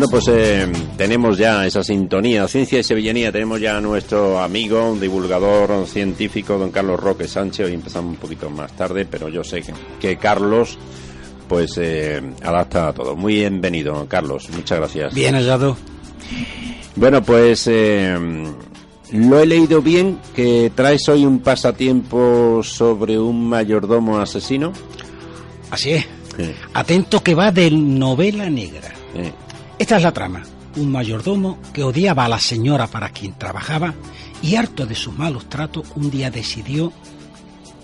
Bueno, pues eh, tenemos ya esa sintonía, ciencia y sevillanía. Tenemos ya a nuestro amigo, divulgador científico, don Carlos Roque Sánchez. Hoy empezamos un poquito más tarde, pero yo sé que, Carlos, pues, eh, adapta a todo. Muy bienvenido, Carlos. Muchas gracias. Bien hallado. Bueno, pues eh, lo he leído bien, que traes hoy un pasatiempo sobre un mayordomo asesino. Así es. Atento que va de novela negra. Esta es la trama. Un mayordomo que odiaba a la señora para quien trabajaba y harto de sus malos tratos, un día decidió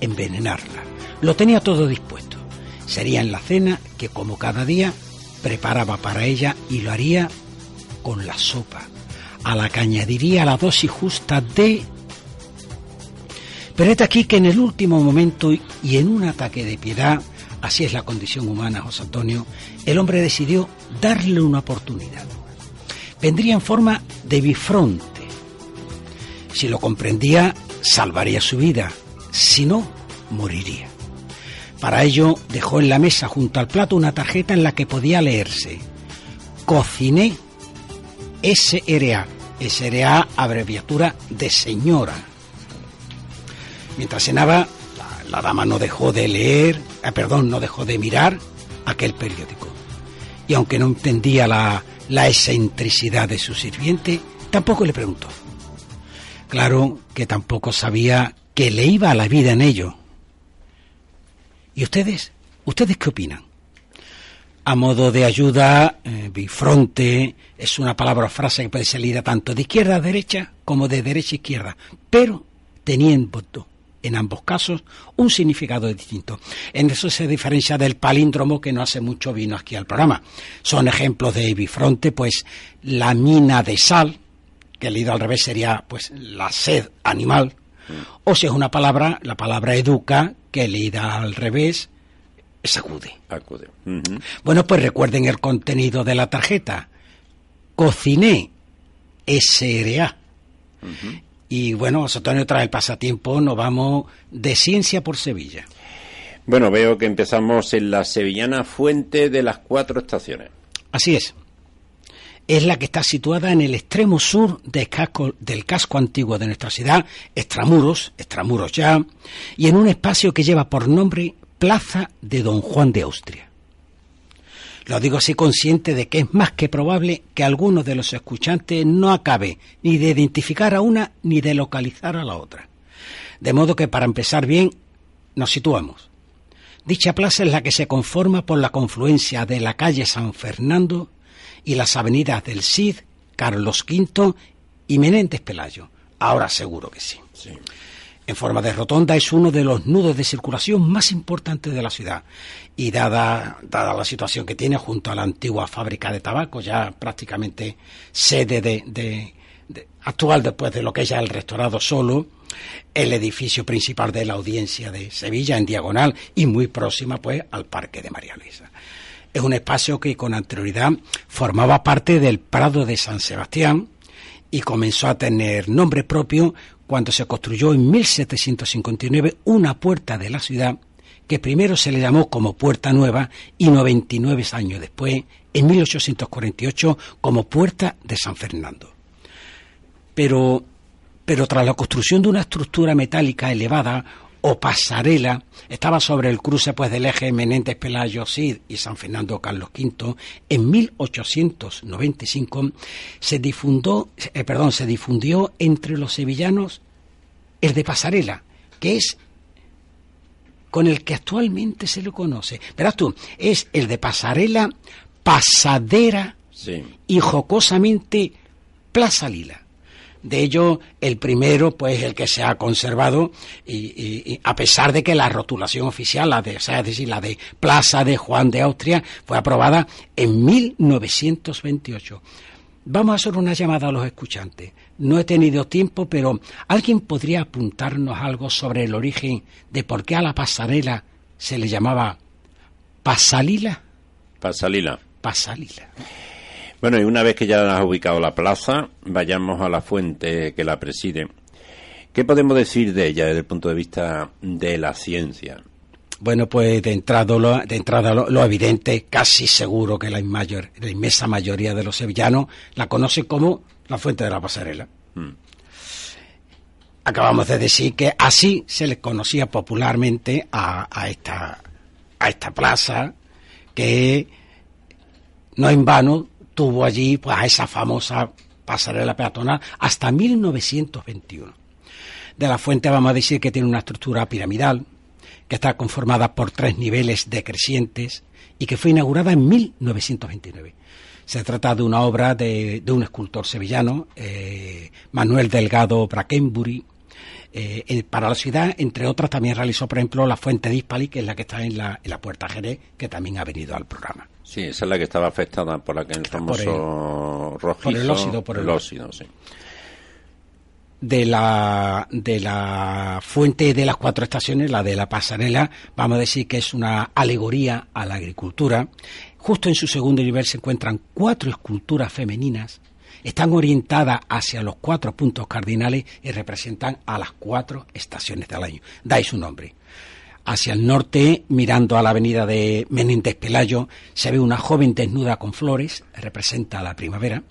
envenenarla. Lo tenía todo dispuesto. Sería en la cena que, como cada día, preparaba para ella y lo haría con la sopa, a la que añadiría la dosis justa de... Pero es aquí que en el último momento y en un ataque de piedad, así es la condición humana, José Antonio, el hombre decidió darle una oportunidad. Vendría en forma de bifronte. Si lo comprendía, salvaría su vida. Si no, moriría. Para ello dejó en la mesa junto al plato una tarjeta en la que podía leerse Cociné SRA. SRA abreviatura de señora. Mientras cenaba, la, dama no dejó de leer, eh, perdón, no dejó de mirar aquel periódico. Y aunque no entendía la, la excentricidad de su sirviente, tampoco le preguntó. Claro que tampoco sabía que le iba a la vida en ello. ¿Y ustedes? ¿Ustedes qué opinan? A modo de ayuda, eh, bifronte es una palabra o frase que puede salir tanto de izquierda a derecha como de derecha a izquierda, pero teniendo en ambos casos un significado distinto. En eso se diferencia del palíndromo que no hace mucho vino aquí al programa. Son ejemplos de bifronte, pues la mina de sal, que leído al revés sería pues la sed animal, o si es una palabra, la palabra educa, que leída al revés sacude. Acude. Bueno, pues recuerden el contenido de la tarjeta. Cociné SRA. Y bueno, Antonio trae el pasatiempo, nos vamos de ciencia por Sevilla. Bueno, veo que empezamos en la sevillana Fuente de las Cuatro Estaciones. Así es. Es la que está situada en el extremo sur del casco, del casco antiguo de nuestra ciudad, extramuros, extramuros ya, y en un espacio que lleva por nombre Plaza de Don Juan de Austria. Lo digo así consciente de que es más que probable que alguno de los escuchantes no acabe ni de identificar a una ni de localizar a la otra. De modo que para empezar bien, nos situamos. Dicha plaza es la que se conforma por la confluencia de la calle San Fernando y las avenidas del Cid, Carlos V y Menéndez Pelayo. Ahora seguro que sí. sí en forma de rotonda es uno de los nudos de circulación más importantes de la ciudad y dada, la situación que tiene junto a la antigua fábrica de tabaco, ya prácticamente sede de, actual después de lo que es ya el restaurado solo, el edificio principal de la audiencia de Sevilla en diagonal y muy próxima pues al Parque de María Luisa. Es un espacio que con anterioridad formaba parte del Prado de San Sebastián y comenzó a tener nombre propio cuando se construyó en 1759 una puerta de la ciudad que primero se le llamó como Puerta Nueva y 99 años después, en 1848, como Puerta de San Fernando. Pero, pero tras la construcción de una estructura metálica elevada, o pasarela estaba sobre el cruce pues del eje Menéndez Pelayo Cid y San Fernando Carlos V. En 1895 se difundió eh, perdón se difundió entre los sevillanos el de pasarela que es con el que actualmente se lo conoce. Verás tú es el de pasarela pasadera y jocosamente Plaza Lila de ello, el primero, pues el que se ha conservado, y, a pesar de que la rotulación oficial, la de, sea, es decir, la de Plaza de Juan de Austria, fue aprobada en 1928. Vamos a hacer una llamada a los escuchantes. No he tenido tiempo, pero ¿alguien podría apuntarnos algo sobre el origen de por qué a la pasarela se le llamaba Pasalila? Pasalila. Pasalila. Bueno, y una vez que ya has ubicado la plaza, vayamos a la fuente que la preside. ¿Qué podemos decir de ella desde el punto de vista de la ciencia? Bueno, pues de entrada, lo, de entrada lo, evidente, casi seguro que la, mayor, la, inmensa mayoría de los sevillanos la conoce como la Fuente de la Pasarela. Mm. Acabamos de decir que así se le conocía popularmente a, a, esta, a esta plaza que no en vano tuvo allí pues, a esa famosa pasarela peatonal hasta 1921. De la fuente vamos a decir que tiene una estructura piramidal, que está conformada por tres niveles decrecientes y que fue inaugurada en 1929. Se trata de una obra de, un escultor sevillano, eh, Manuel Delgado Brackenbury. Eh, para la ciudad, entre otras, también realizó, por ejemplo, la fuente de Hispali, que es la que está en la, en la Puerta Jerez, que también ha venido al programa. Sí, esa es la que estaba afectada por aquel famoso rojizo. Por el óxido, por el, óxido, sí de la, de la fuente de las cuatro estaciones, la de la pasarela, vamos a decir que es una alegoría a la agricultura. Justo en su segundo nivel se encuentran cuatro esculturas femeninas, están orientadas hacia los cuatro puntos cardinales y representan a las cuatro estaciones del año. Dais su nombre. Hacia el norte, mirando a la avenida de Menéndez Pelayo, se ve una joven desnuda con flores, representa la primavera.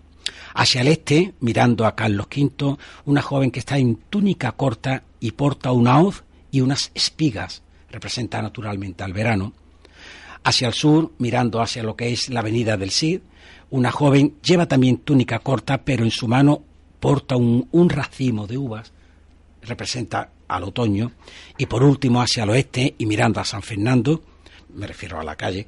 Hacia el este, mirando a Carlos V, una joven que está en túnica corta y porta una hoz y unas espigas, representa naturalmente al verano. Hacia el sur, mirando hacia lo que es la avenida del Cid, una joven lleva también túnica corta, pero en su mano porta un, racimo de uvas, representa al otoño. Y por último, hacia el oeste y mirando a San Fernando, me refiero a la calle,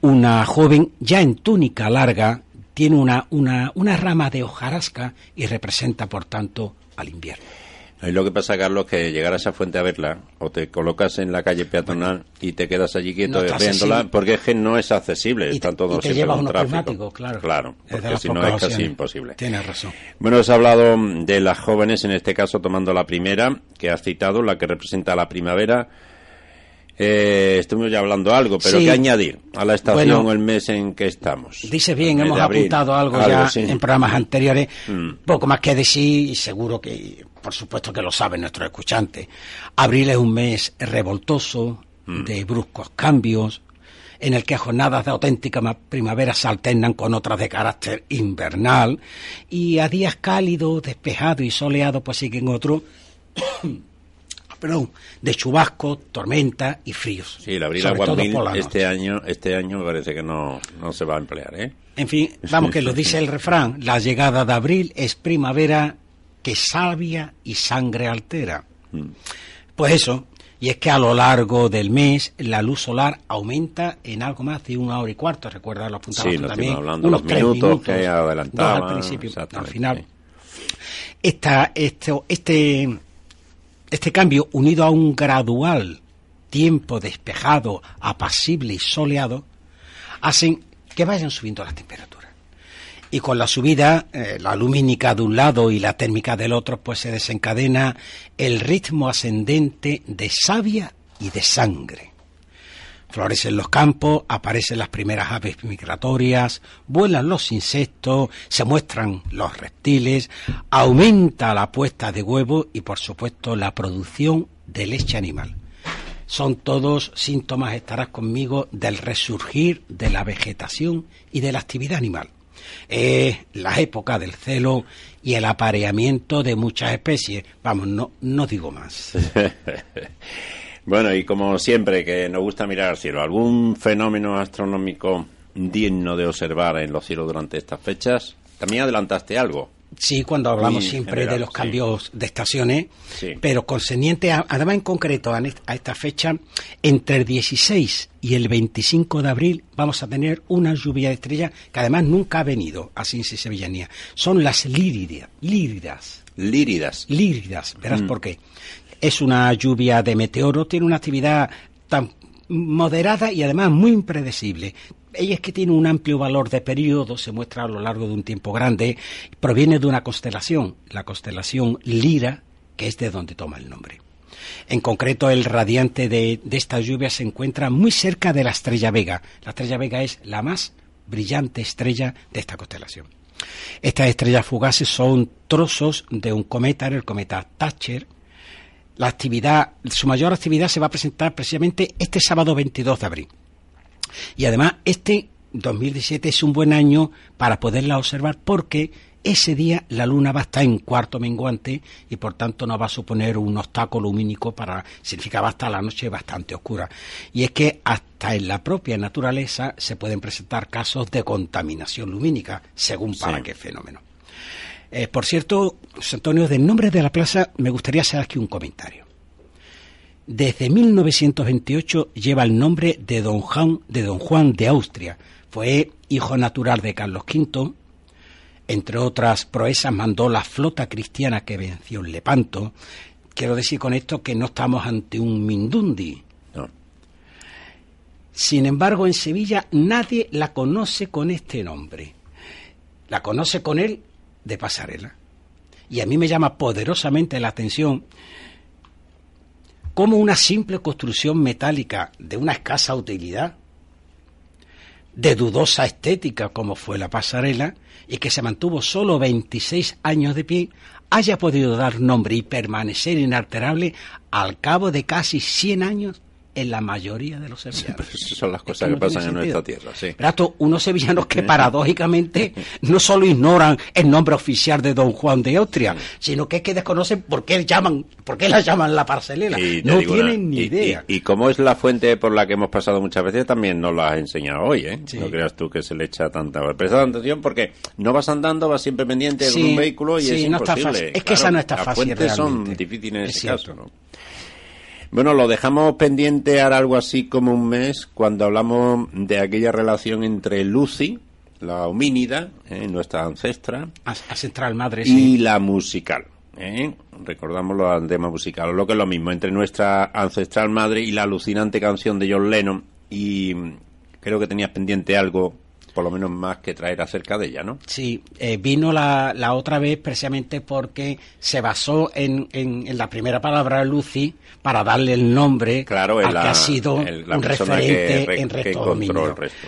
una joven ya en túnica larga, tiene una, una, una rama de hojarasca y representa, por tanto, al invierno. Y lo que pasa, Carlos, que llegar a esa fuente a verla, o te colocas en la calle peatonal y te quedas allí quieto viéndola, porque es que no es accesible, están todos y te tráfico. claro. Claro, porque si no es casi imposible. Tienes razón. Bueno, has hablado de las jóvenes, en este caso tomando la primera, que has citado, la que representa la primavera, eh, estuvimos ya hablando algo, pero ¿qué añadir a la estación o el mes en que estamos? Dice bien, hemos apuntado algo, ya en programas anteriores. Mm. Poco más que decir, y seguro que, por supuesto que lo saben nuestros escuchantes. Abril es un mes revoltoso, mm. de bruscos cambios, en el que jornadas de auténtica primavera se alternan con otras de carácter invernal, y a días cálidos, despejados y soleados, pues siguen otros perdón, de chubasco, tormenta y fríos. Sí, el abril aguamil este año, este año me parece que no, no se va a emplear, ¿eh? En fin, vamos que lo dice el refrán, la llegada de abril es primavera que salvia y sangre altera. Mm. Pues eso, y es que a lo largo del mes la luz solar aumenta en algo más de una hora y cuarto. Recuerda, lo apuntamos sí, también. Hablando unos los minutos, que adelantaban. al principio, al final. Esta, este, este este cambio, unido a un gradual tiempo despejado, apacible y soleado, hacen que vayan subiendo las temperaturas. Y con la subida, eh, la lumínica de un lado y la térmica del otro, pues se desencadena el ritmo ascendente de savia y de sangre. Florecen los campos, aparecen las primeras aves migratorias, vuelan los insectos, se muestran los reptiles, aumenta la puesta de huevo y por supuesto la producción de leche animal. Son todos síntomas, estarás conmigo, del resurgir de la vegetación y de la actividad animal. Es la época del celo y el apareamiento de muchas especies. Vamos, no, no digo más. Bueno, y como siempre que nos gusta mirar al cielo, ¿algún fenómeno astronómico digno de observar en los cielos durante estas fechas? También adelantaste algo. Sí, cuando hablamos siempre de los cambios de estaciones, pero concerniente, además en concreto a, esta fecha, entre el 16 y el 25 de abril vamos a tener una lluvia de estrellas que además nunca ha venido así en Sevillanía. Son las líridas. Líridas. Líridas. Líridas, verás mm. por qué es una lluvia de meteoro, tiene una actividad tan moderada y además muy impredecible. Ella es que tiene un amplio valor de periodo, se muestra a lo largo de un tiempo grande, proviene de una constelación, la constelación Lira, que es de donde toma el nombre. En concreto, el radiante de, esta lluvia se encuentra muy cerca de la estrella Vega. La estrella Vega es la más brillante estrella de esta constelación. Estas estrellas fugaces son trozos de un cometa, el cometa Thatcher, la actividad, su mayor actividad se va a presentar precisamente este sábado 22 de abril. Y además, este 2017 es un buen año para poderla observar porque ese día la luna va a estar en cuarto menguante y por tanto no va a suponer un obstáculo lumínico para significa va a estar la noche bastante oscura. Y es que hasta en la propia naturaleza se pueden presentar casos de contaminación lumínica según para qué fenómeno. Eh, por cierto José Antonio del nombre de la plaza me gustaría hacer aquí un comentario desde 1928 lleva el nombre de don Juan de don Juan de Austria fue hijo natural de Carlos V entre otras proezas, mandó la flota cristiana que venció en Lepanto. Quiero decir con esto que no estamos ante un Mindundi. Sin embargo, en Sevilla nadie la conoce con este nombre. La conoce con él de pasarela. Y a mí me llama poderosamente la atención cómo una simple construcción metálica de una escasa utilidad de dudosa estética como fue la pasarela y que se mantuvo solo 26 años de pie, haya podido dar nombre y permanecer inalterable al cabo de casi 100 años en la mayoría de los sevillanos. son las cosas que, pasan en nuestra tierra, sí. Pero unos sevillanos que paradójicamente no solo ignoran el nombre oficial de Don Juan de Austria, sino que es que desconocen por qué llaman, por qué la llaman la parcelela. No tienen ni idea. Y, como es la fuente por la que hemos pasado muchas veces, también nos la has enseñado hoy, ¿eh? No creas tú que se le echa tanta... Presta atención porque no vas andando, vas siempre pendiente de un vehículo y es imposible. Es que esa no está fácil Las fuentes son difíciles en ese caso, ¿no? Bueno, lo dejamos pendiente ahora algo así como un mes cuando hablamos de aquella relación entre Lucy, la homínida, eh, nuestra ancestra, ancestral madre, y la musical. ¿eh? Recordamos los temas musicales, lo que es lo mismo entre nuestra ancestral madre y la alucinante canción de John Lennon. Y creo que tenías pendiente algo por lo menos más que traer acerca de ella, ¿no? Sí, eh, vino la, la, otra vez precisamente porque se basó en, en, la primera palabra Lucy para darle el nombre claro, al que ha sido un referente en resto el resto,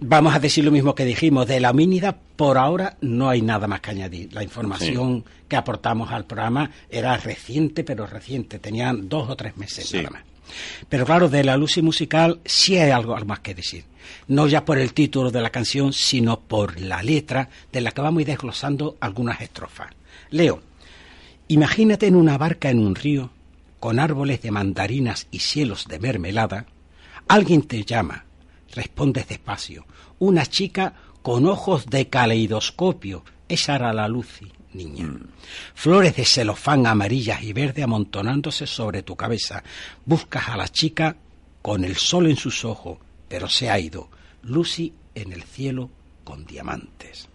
Vamos a decir lo mismo que dijimos, de la homínida por ahora no hay nada más que añadir. La información que aportamos al programa era reciente, pero reciente, tenían dos o tres meses nada más. Pero claro, de la Lucy musical sí hay algo más que decir no ya por el título de la canción, sino por la letra de la que vamos a ir desglosando algunas estrofas. Leo, imagínate en una barca en un río, con árboles de mandarinas y cielos de mermelada, alguien te llama, respondes despacio, una chica con ojos de caleidoscopio, esa era la Lucy, niña. Mm. Flores de celofán amarillas y verde amontonándose sobre tu cabeza. Buscas a la chica con el sol en sus ojos, pero se ha ido. Lucy en el cielo con diamantes.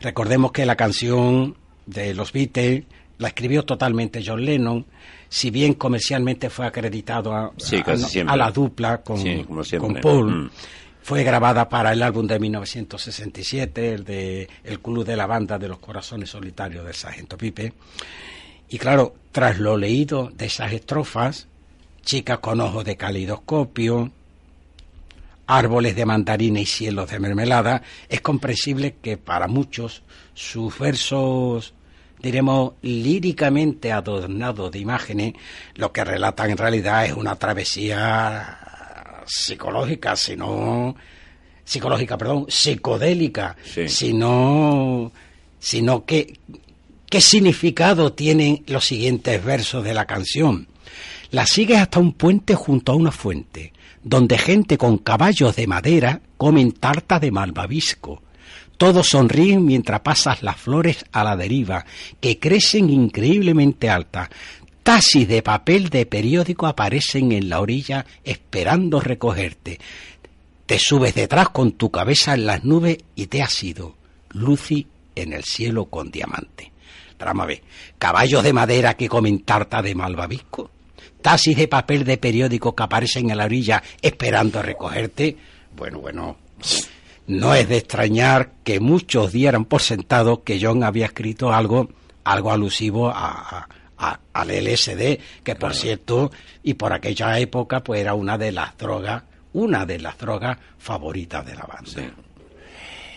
Recordemos que la canción de los Beatles la escribió totalmente John Lennon, si bien comercialmente fue acreditado a, la dupla con, con Paul. Mm. Fue grabada para el álbum de 1967, el de El Club de la Banda de los Corazones Solitarios del Sargento Pipe. Y claro, tras lo leído de esas estrofas, chicas con ojos de calidoscopio, árboles de mandarina y cielos de mermelada, es comprensible que para muchos sus versos, diremos, líricamente adornados de imágenes, lo que relatan en realidad es una travesía psicológica, sino psicológica, perdón, psicodélica, sino, sino que qué significado tienen los siguientes versos de la canción. La sigues hasta un puente junto a una fuente donde gente con caballos de madera comen tarta de malvavisco. Todos sonríen mientras pasas las flores a la deriva, que crecen increíblemente altas. Taxis de papel de periódico aparecen en la orilla esperando recogerte. Te subes detrás con tu cabeza en las nubes y te has ido. Lucy en el cielo con diamante. Trama B. Caballos de madera que comen tarta de malvavisco taxis de papel de periódico que aparecen en la orilla esperando recogerte, bueno, bueno, no es de extrañar que muchos dieran por sentado que John había escrito algo, algo alusivo a, al LSD, que por cierto, y por aquella época, pues era una de las drogas, una de las drogas favoritas de la banda.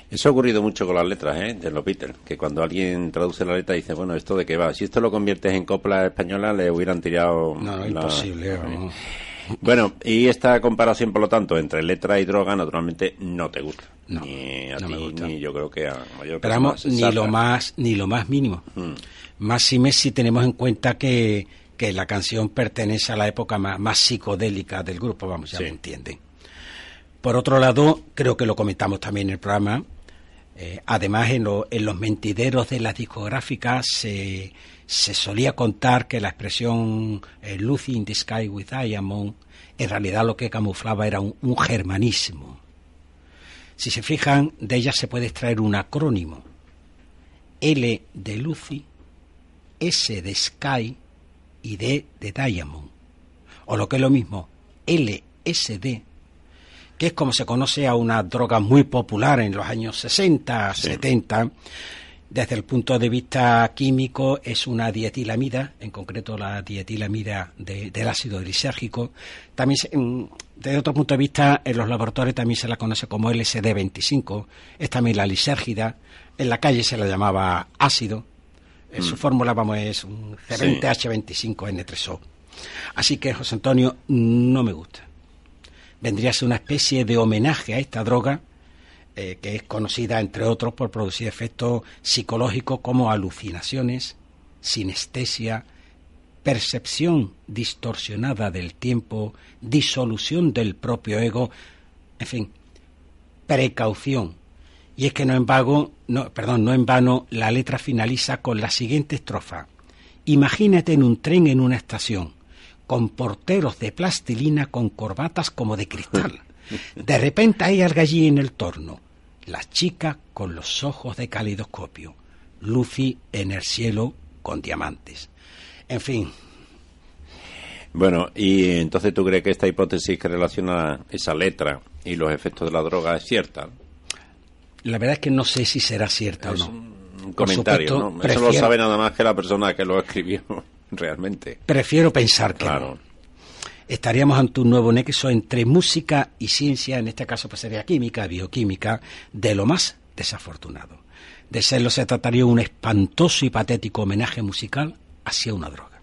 Eso ha ocurrido mucho con las letras ¿eh? de los Beatles, que cuando alguien traduce la letra dice, bueno, ¿esto de qué va? Si esto lo conviertes en copla española, le hubieran tirado... No, no, imposible. Bueno, y esta comparación, por lo tanto, entre letra y droga, naturalmente no te gusta. No, ni a no ti, me gusta. ni yo creo que a mayor Pero vamos, persona ni lo más, ni lo más mínimo. Mm. Más si tenemos en cuenta que, que la canción pertenece a la época más, más psicodélica del grupo, vamos, ya Sí. me entienden. Por otro lado, creo que lo comentamos también en el programa, eh, además en, lo- en los mentideros de las discográficas se, se solía contar que la expresión eh, Lucy in the Sky with Diamond en realidad lo que camuflaba era un, un germanismo. Si se fijan, de ella se puede extraer un acrónimo. L de Lucy, S de Sky y D de Diamond. O lo que es lo mismo, LSD, que es como se conoce a una droga muy popular en los años 60, Sí. 70. Desde el punto de vista químico es una dietilamida, en concreto la dietilamida de- del ácido lisérgico. También, se- mm, desde otro punto de vista, en los laboratorios también se la conoce como LSD-25, es también la lisérgida. En la calle se la llamaba ácido. Eh, Su fórmula, vamos, es un C20H25N3O. Así que, José Antonio, no me gusta. Vendría a ser una especie de homenaje a esta droga, eh, que es conocida, entre otros, por producir efectos psicológicos como alucinaciones, sinestesia, percepción distorsionada del tiempo, disolución del propio ego, en fin, precaución. Y es que no en vago, no, perdón, no en vano, la letra finaliza con la siguiente estrofa. Imagínate en un tren en una estación, con porteros de plastilina con corbatas como de cristal. De repente hay algo allí en el torno. La chica con los ojos de calidoscopio. Lucy en el cielo con diamantes. En fin, Bueno, y entonces tú crees que esta hipótesis que relaciona esa letra y los efectos de la droga es cierta. la verdad es que no sé si será cierta Es o no. un comentario, supuesto, ¿no? Eso lo sabe nada más que la persona que lo escribió realmente. Prefiero pensar que Claro. no. Estaríamos ante un nuevo nexo entre música y ciencia, en este caso pues sería química, bioquímica, de lo más desafortunado. De serlo se trataría de un espantoso y patético homenaje musical hacia una droga.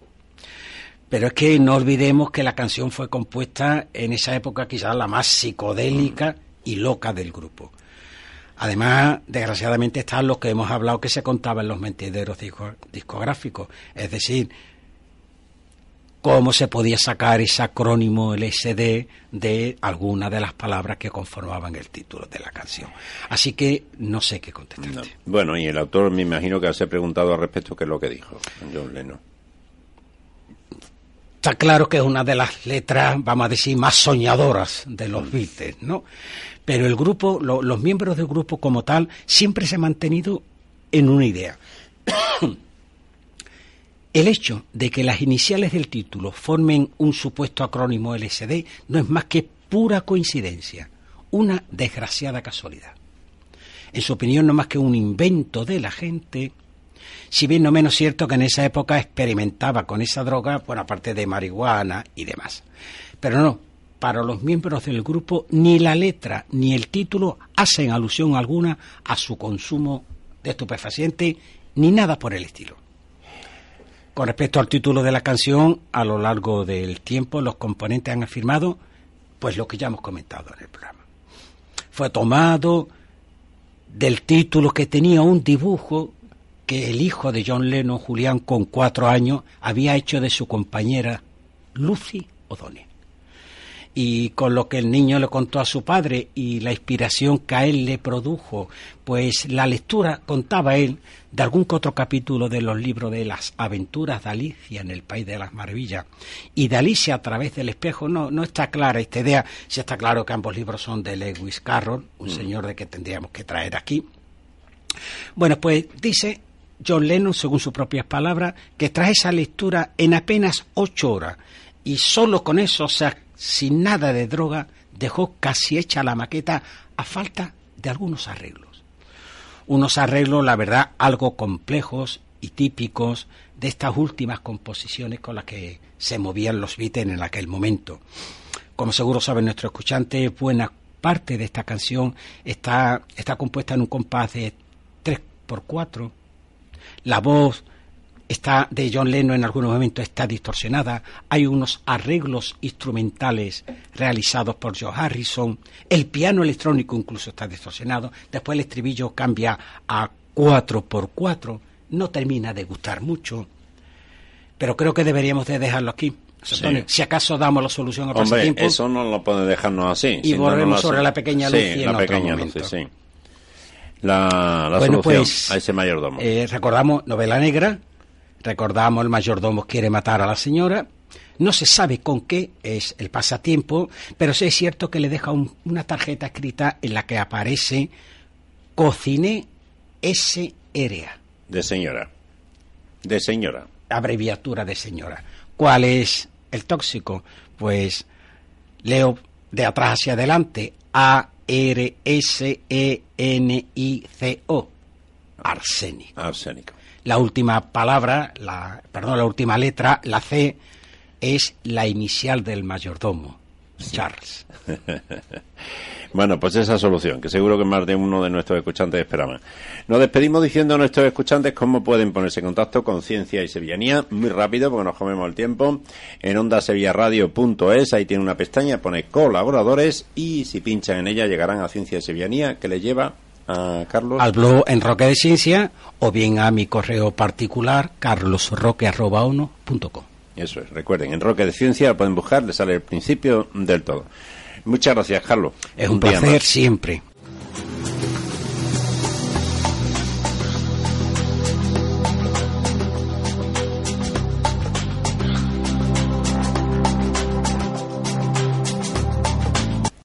Pero es que no olvidemos que la canción fue compuesta en esa época quizás la más psicodélica y loca del grupo. Además, desgraciadamente está lo que hemos hablado que se contaba en los mentideros disco- discográficos, es decir, cómo se podía sacar ese acrónimo LSD de alguna de las palabras que conformaban el título de la canción. Así que no sé qué contestarte. No. Bueno, y el autor me imagino que se ha preguntado al respecto qué es lo que dijo John Lennon. Está claro que es una de las letras, vamos a decir, más soñadoras de los Beatles, ¿no? Pero el grupo, lo- los miembros del grupo como tal, siempre se han mantenido en una idea. El hecho de que las iniciales del título formen un supuesto acrónimo LSD no es más que pura coincidencia, una desgraciada casualidad. En su opinión, no más que un invento de la gente, si bien no menos cierto que en esa época experimentaba con esa droga, bueno, aparte de marihuana y demás. Pero no, para los miembros del grupo ni la letra ni el título hacen alusión alguna a su consumo de estupefaciente ni nada por el estilo. Con respecto al título de la canción, a lo largo del tiempo los componentes han afirmado pues lo que ya hemos comentado en el programa. Fue tomado del título que tenía un dibujo que el hijo de John Lennon, Julián, con cuatro años, había hecho de su compañera Lucy O'Donnell. Y con lo que el niño le contó a su padre y la inspiración que a él le produjo, pues la lectura, contaba él, de algún que otro capítulo de los libros de las aventuras de Alicia en el País de las Maravillas. Y de Alicia a través del espejo, no, no está clara esta idea, si está claro que ambos libros son de Lewis Carroll, un señor de que tendríamos que traer aquí. Bueno, pues dice John Lennon, según sus propias palabras, que tras esa lectura en apenas ocho horas y solo con eso, o sea, sin nada de droga, dejó casi hecha la maqueta a falta de algunos arreglos. Unos arreglos, la verdad, algo complejos y típicos de estas últimas composiciones con las que se movían los Beatles en aquel momento. Como seguro saben nuestros escuchantes, buena parte de esta canción está, está compuesta en un compás de 3 por 4 La voz está de John Lennon en algunos momentos está distorsionada, hay unos arreglos instrumentales realizados por Joe Harrison, el piano electrónico incluso está distorsionado, después el estribillo cambia a 4 por 4 no termina de gustar mucho, pero creo que deberíamos de dejarlo aquí. Si acaso damos la solución a Hombre, tiempo. Eso no lo puede dejarnos así. Y volvemos sobre la pequeña luz y en la pequeña luz, sí. La, solución pues, a ese mayordomo. Eh, recordamos novela negra, recordamos el mayordomo quiere matar a la señora. No se sabe con qué es el pasatiempo, pero sí es cierto que le deja una tarjeta escrita en la que aparece Cociné S.R.A. De señora. De señora. Abreviatura de señora. ¿Cuál es el tóxico? Pues leo de atrás hacia adelante. A-R-S-E-N-I-C-O. Arsénico. Arsénico. La última palabra, la, perdón, la última letra, la C, es la inicial del mayordomo, Charles. Bueno, pues esa solución, que seguro que más de uno de nuestros escuchantes esperaban. Nos despedimos diciendo a nuestros escuchantes cómo pueden ponerse en contacto con Ciencia y Sevillanía, muy rápido porque nos comemos el tiempo, en ondasevillaradio.es, ahí tiene una pestaña, pone colaboradores y si pinchan en ella llegarán a Ciencia y Sevillanía, que le lleva a Carlos. Al blog en Roque de Ciencia o bien a mi correo particular carlosroque.com. Eso es, recuerden, en Roque de Ciencia pueden buscar, le sale el principio del todo. Muchas gracias, Carlos. Es un, placer siempre.